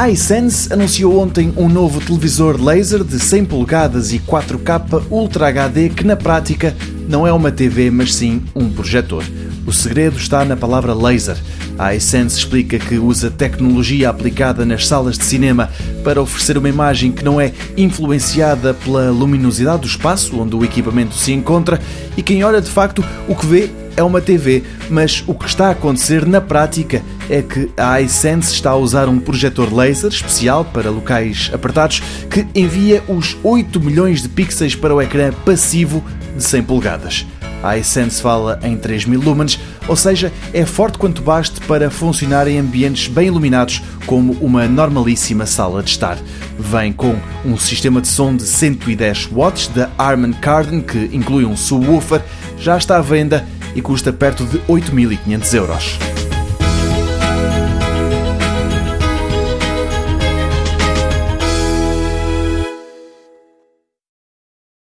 A iSense anunciou ontem um novo televisor laser de 100 polegadas e 4K Ultra HD que na prática não é uma TV, mas sim um projetor. O segredo está na palavra laser. A iSense explica que usa tecnologia aplicada nas salas de cinema para oferecer uma imagem que não é influenciada pela luminosidade do espaço onde o equipamento se encontra e quem olha de facto o que vê é uma TV, mas o que está a acontecer na prática é que a iSense está a usar um projetor laser especial para locais apertados que envia os 8 milhões de pixels para o ecrã passivo de 100 polegadas. A iSense fala em 3000 lumens, ou seja, é forte quanto baste para funcionar em ambientes bem iluminados, como uma normalíssima sala de estar. Vem com um sistema de som de 110 watts da Harman Kardon, que inclui um subwoofer, já está à venda e custa perto de 8.500 euros.